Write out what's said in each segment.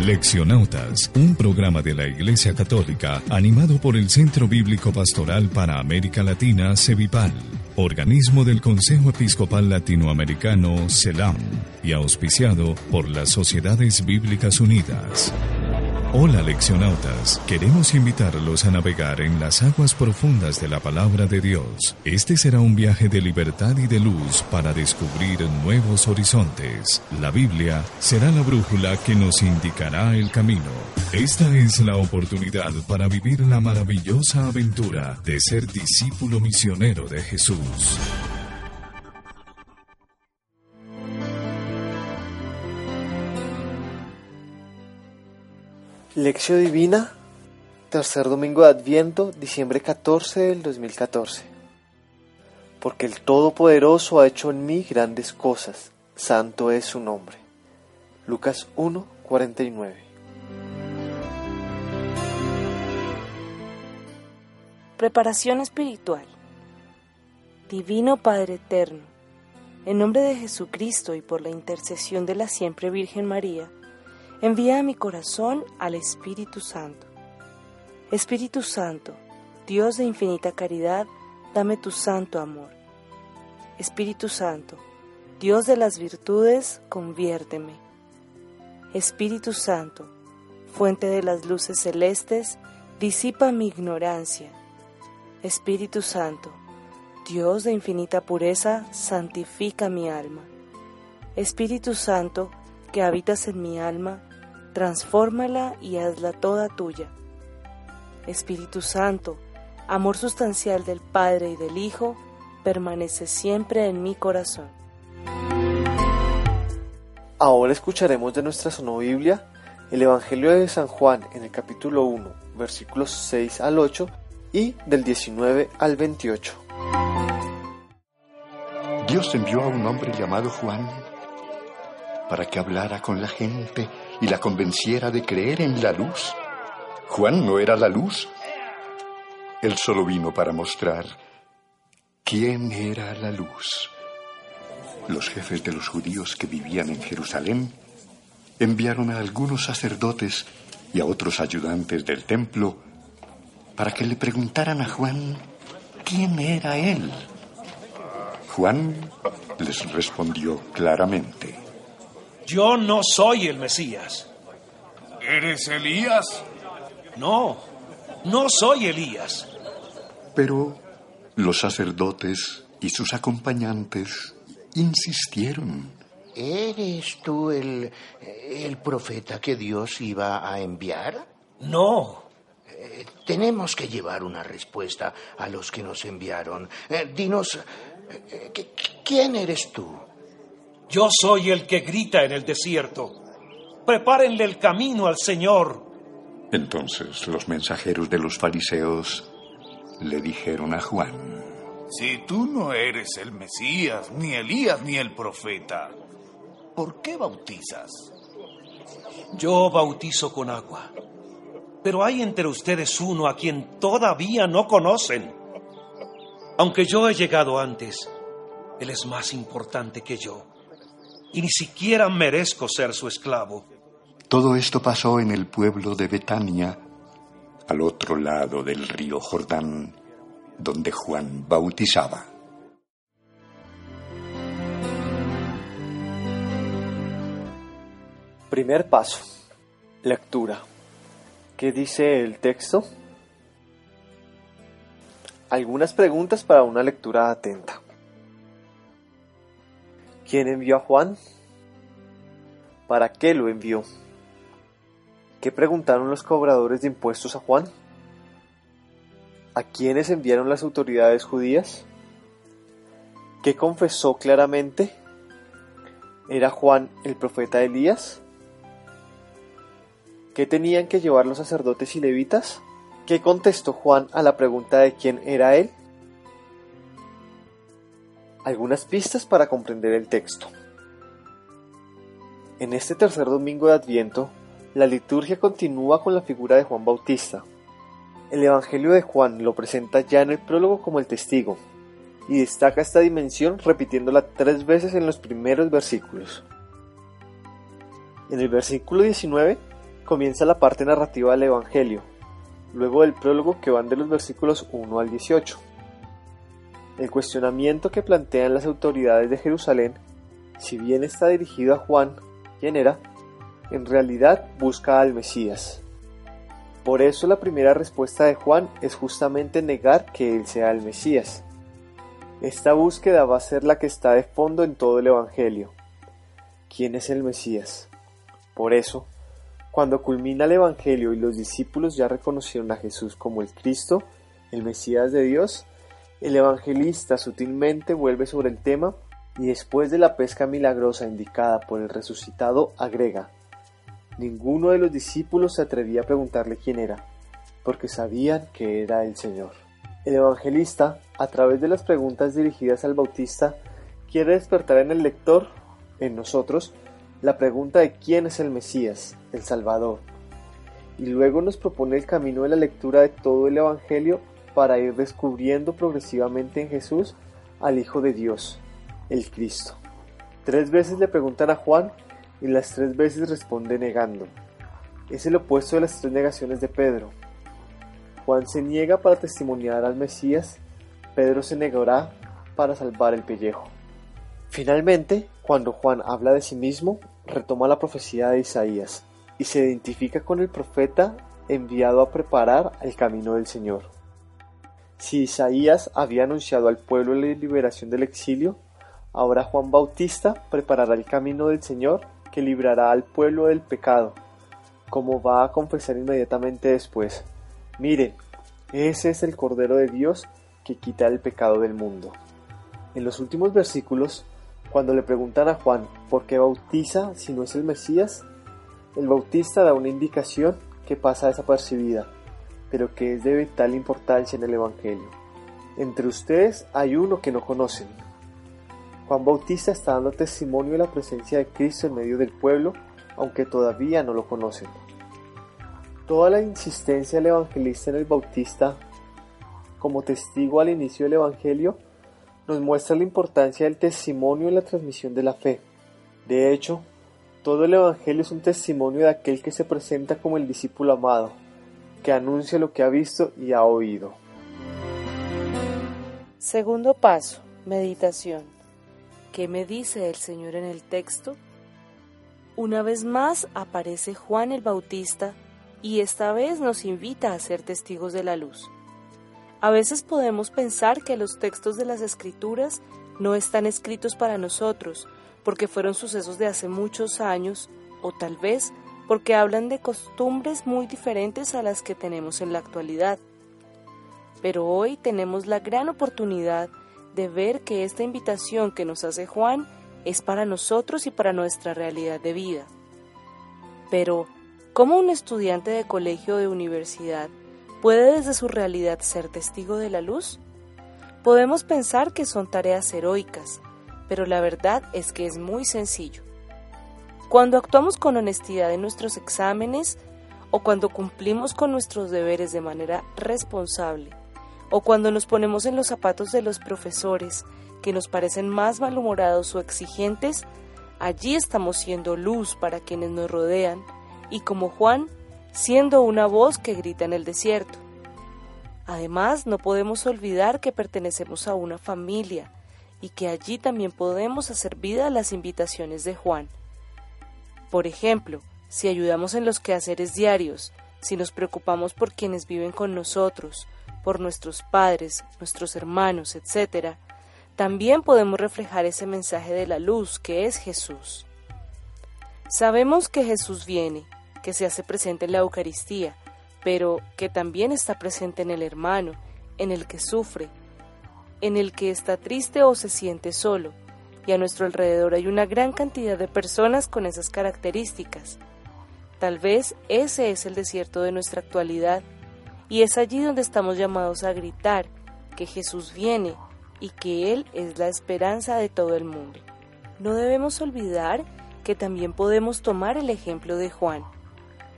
Leccionautas, un programa de la Iglesia Católica animado por el Centro Bíblico Pastoral para América Latina, CEVIPAL, organismo del Consejo Episcopal Latinoamericano, CELAM, y auspiciado por las Sociedades Bíblicas Unidas. Hola leccionautas, queremos invitarlos a navegar en las aguas profundas de la palabra de Dios. Este será un viaje de libertad y de luz para descubrir nuevos horizontes. La Biblia será la brújula que nos indicará el camino. Esta es la oportunidad para vivir la maravillosa aventura de ser discípulo misionero de Jesús. Lección Divina, tercer domingo de Adviento, diciembre 14 del 2014. Porque el Todopoderoso ha hecho en mí grandes cosas, santo es su nombre. Lucas 1, 49. Preparación espiritual. Divino Padre Eterno, en nombre de Jesucristo y por la intercesión de la siempre Virgen María, Envía mi corazón al Espíritu Santo. Espíritu Santo, Dios de infinita caridad, dame tu santo amor. Espíritu Santo, Dios de las virtudes, conviérteme. Espíritu Santo, fuente de las luces celestes, disipa mi ignorancia. Espíritu Santo, Dios de infinita pureza, santifica mi alma. Espíritu Santo, que habitas en mi alma, transfórmala y hazla toda tuya. Espíritu Santo, amor sustancial del Padre y del Hijo, permanece siempre en mi corazón. Ahora escucharemos de nuestra sonobiblia el Evangelio de San Juan en el capítulo 1, versículos 6 al 8 y del 19 al 28. Dios envió a un hombre llamado Juan para que hablara con la gente y la convenciera de creer en la luz. Juan no era la luz. Él solo vino para mostrar quién era la luz. Los jefes de los judíos que vivían en Jerusalén enviaron a algunos sacerdotes y a otros ayudantes del templo para que le preguntaran a Juan quién era él. Juan les respondió claramente. Yo no soy el Mesías. ¿Eres Elías? No, no soy Elías. Pero los sacerdotes y sus acompañantes insistieron. ¿Eres tú el, el profeta que Dios iba a enviar? No. Eh, tenemos que llevar una respuesta a los que nos enviaron. Eh, dinos, eh, ¿quién eres tú? Yo soy el que grita en el desierto. Prepárenle el camino al Señor. Entonces los mensajeros de los fariseos le dijeron a Juan, Si tú no eres el Mesías, ni Elías, ni el profeta, ¿por qué bautizas? Yo bautizo con agua, pero hay entre ustedes uno a quien todavía no conocen. Aunque yo he llegado antes, Él es más importante que yo y ni siquiera merezco ser su esclavo. Todo esto pasó en el pueblo de Betania, al otro lado del río Jordán, donde Juan bautizaba. Primer paso. Lectura. ¿Qué dice el texto? Algunas preguntas para una lectura atenta. ¿Quién envió a Juan? ¿Para qué lo envió? ¿Qué preguntaron los cobradores de impuestos a Juan? ¿A quiénes enviaron las autoridades judías? ¿Qué confesó claramente? ¿Era Juan el profeta Elías? ¿Qué tenían que llevar los sacerdotes y levitas? ¿Qué contestó Juan a la pregunta de quién era él? Algunas pistas para comprender el texto. En este tercer domingo de Adviento, la liturgia continúa con la figura de Juan Bautista. El Evangelio de Juan lo presenta ya en el prólogo como el testigo, y destaca esta dimensión repitiéndola tres veces en los primeros versículos. En el versículo 19 comienza la parte narrativa del Evangelio, luego del prólogo que van de los versículos 1 al 18. El cuestionamiento que plantean las autoridades de Jerusalén, si bien está dirigido a Juan, ¿quién era? En realidad busca al Mesías. Por eso la primera respuesta de Juan es justamente negar que él sea el Mesías. Esta búsqueda va a ser la que está de fondo en todo el Evangelio. ¿Quién es el Mesías? Por eso, cuando culmina el Evangelio y los discípulos ya reconocieron a Jesús como el Cristo, el Mesías de Dios, el evangelista sutilmente vuelve sobre el tema y después de la pesca milagrosa indicada por el resucitado agrega, ninguno de los discípulos se atrevía a preguntarle quién era, porque sabían que era el Señor. El evangelista, a través de las preguntas dirigidas al bautista, quiere despertar en el lector, en nosotros, la pregunta de quién es el Mesías, el Salvador, y luego nos propone el camino de la lectura de todo el Evangelio para ir descubriendo progresivamente en Jesús al Hijo de Dios, el Cristo. Tres veces le preguntan a Juan y las tres veces responde negando. Es el opuesto de las tres negaciones de Pedro. Juan se niega para testimoniar al Mesías, Pedro se negará para salvar el pellejo. Finalmente, cuando Juan habla de sí mismo, retoma la profecía de Isaías y se identifica con el profeta enviado a preparar el camino del Señor. Si Isaías había anunciado al pueblo la liberación del exilio, ahora Juan Bautista preparará el camino del Señor que librará al pueblo del pecado, como va a confesar inmediatamente después. Miren, ese es el Cordero de Dios que quita el pecado del mundo. En los últimos versículos, cuando le preguntan a Juan por qué bautiza si no es el Mesías, el bautista da una indicación que pasa desapercibida, pero que es de vital importancia en el Evangelio. Entre ustedes hay uno que no conocen. Juan Bautista está dando testimonio de la presencia de Cristo en medio del pueblo, aunque todavía no lo conocen. Toda la insistencia del evangelista en el Bautista como testigo al inicio del Evangelio nos muestra la importancia del testimonio en la transmisión de la fe. De hecho, todo el Evangelio es un testimonio de aquel que se presenta como el discípulo amado, que anuncia lo que ha visto y ha oído. Segundo paso, meditación. ¿Qué me dice el Señor en el texto? Una vez más aparece Juan el Bautista y esta vez nos invita a ser testigos de la luz. A veces podemos pensar que los textos de las escrituras no están escritos para nosotros, porque fueron sucesos de hace muchos años, o tal vez porque hablan de costumbres muy diferentes a las que tenemos en la actualidad. Pero hoy tenemos la gran oportunidad de ver que esta invitación que nos hace Juan es para nosotros y para nuestra realidad de vida. Pero, ¿cómo un estudiante de colegio o de universidad ¿Puede desde su realidad ser testigo de la luz? Podemos pensar que son tareas heroicas, pero la verdad es que es muy sencillo. Cuando actuamos con honestidad en nuestros exámenes, o cuando cumplimos con nuestros deberes de manera responsable, o cuando nos ponemos en los zapatos de los profesores que nos parecen más malhumorados o exigentes, allí estamos siendo luz para quienes nos rodean y como Juan siendo una voz que grita en el desierto. Además, no podemos olvidar que pertenecemos a una familia y que allí también podemos hacer vida a las invitaciones de Juan. Por ejemplo, si ayudamos en los quehaceres diarios, si nos preocupamos por quienes viven con nosotros, por nuestros padres, nuestros hermanos, etc., también podemos reflejar ese mensaje de la luz que es Jesús. Sabemos que Jesús viene que se hace presente en la Eucaristía, pero que también está presente en el hermano, en el que sufre, en el que está triste o se siente solo, y a nuestro alrededor hay una gran cantidad de personas con esas características. Tal vez ese es el desierto de nuestra actualidad y es allí donde estamos llamados a gritar que Jesús viene y que Él es la esperanza de todo el mundo. No debemos olvidar que también podemos tomar el ejemplo de Juan,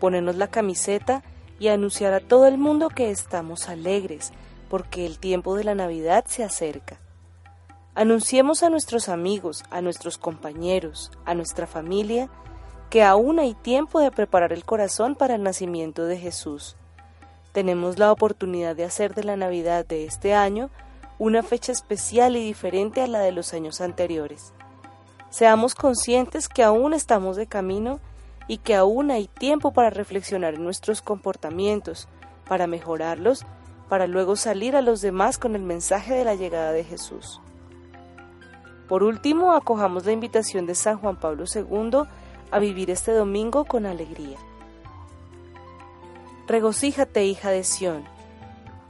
ponernos la camiseta y anunciar a todo el mundo que estamos alegres, porque el tiempo de la Navidad se acerca. Anunciemos a nuestros amigos, a nuestros compañeros, a nuestra familia, que aún hay tiempo de preparar el corazón para el nacimiento de Jesús. Tenemos la oportunidad de hacer de la Navidad de este año una fecha especial y diferente a la de los años anteriores. Seamos conscientes que aún estamos de camino y que aún hay tiempo para reflexionar en nuestros comportamientos, para mejorarlos, para luego salir a los demás con el mensaje de la llegada de Jesús. Por último, acojamos la invitación de San Juan Pablo II a vivir este domingo con alegría. Regocíjate, hija de Sión.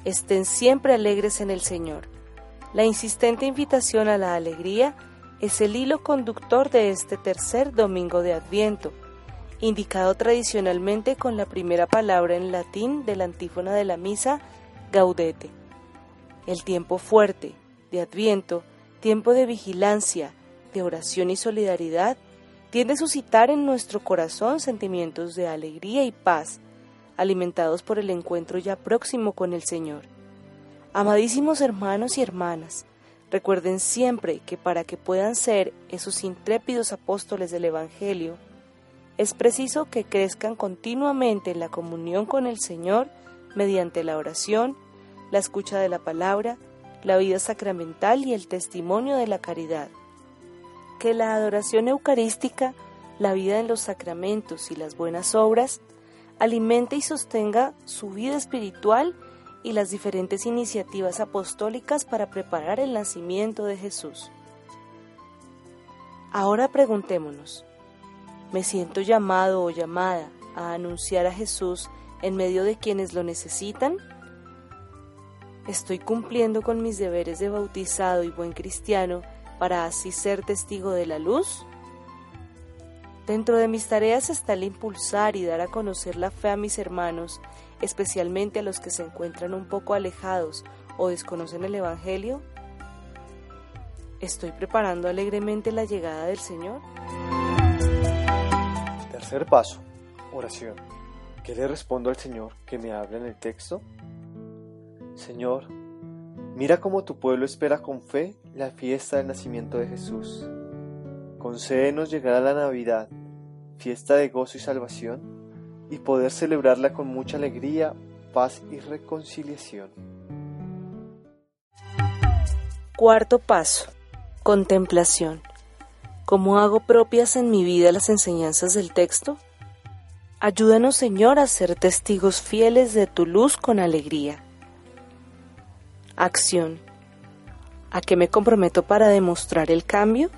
Estén siempre alegres en el Señor. La insistente invitación a la alegría es el hilo conductor de este tercer domingo de Adviento indicado tradicionalmente con la primera palabra en latín de la antífona de la misa, gaudete. El tiempo fuerte, de adviento, tiempo de vigilancia, de oración y solidaridad, tiende a suscitar en nuestro corazón sentimientos de alegría y paz, alimentados por el encuentro ya próximo con el Señor. Amadísimos hermanos y hermanas, recuerden siempre que para que puedan ser esos intrépidos apóstoles del Evangelio, es preciso que crezcan continuamente en la comunión con el Señor mediante la oración, la escucha de la palabra, la vida sacramental y el testimonio de la caridad. Que la adoración eucarística, la vida en los sacramentos y las buenas obras alimente y sostenga su vida espiritual y las diferentes iniciativas apostólicas para preparar el nacimiento de Jesús. Ahora preguntémonos, me siento llamado o llamada a anunciar a Jesús en medio de quienes lo necesitan? ¿Estoy cumpliendo con mis deberes de bautizado y buen cristiano para así ser testigo de la luz? Dentro de mis tareas está el impulsar y dar a conocer la fe a mis hermanos, especialmente a los que se encuentran un poco alejados o desconocen el Evangelio. ¿Estoy preparando alegremente la llegada del Señor? Tercer paso, oración. ¿Qué le respondo al Señor que me habla en el texto? Señor, mira cómo tu pueblo espera con fe la fiesta del nacimiento de Jesús. Concédenos llegar a la Navidad, fiesta de gozo y salvación, y poder celebrarla con mucha alegría, paz y reconciliación. Cuarto paso, contemplación. ¿Cómo hago propias en mi vida las enseñanzas del texto? Ayúdanos, Señor, a ser testigos fieles de tu luz con alegría. Acción. ¿A qué me comprometo para demostrar el cambio?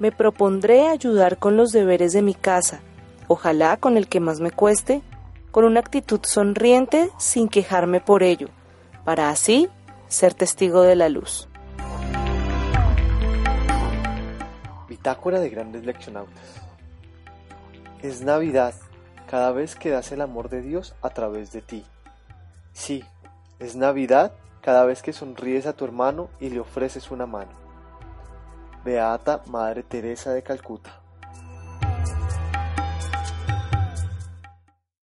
Me propondré ayudar con los deberes de mi casa, ojalá con el que más me cueste, con una actitud sonriente sin quejarme por ello, para así ser testigo de la luz. Bitácora de grandes leccionautas. Es Navidad cada vez que das el amor de Dios a través de ti. Sí, es Navidad cada vez que sonríes a tu hermano y le ofreces una mano. Beata Madre Teresa de Calcuta.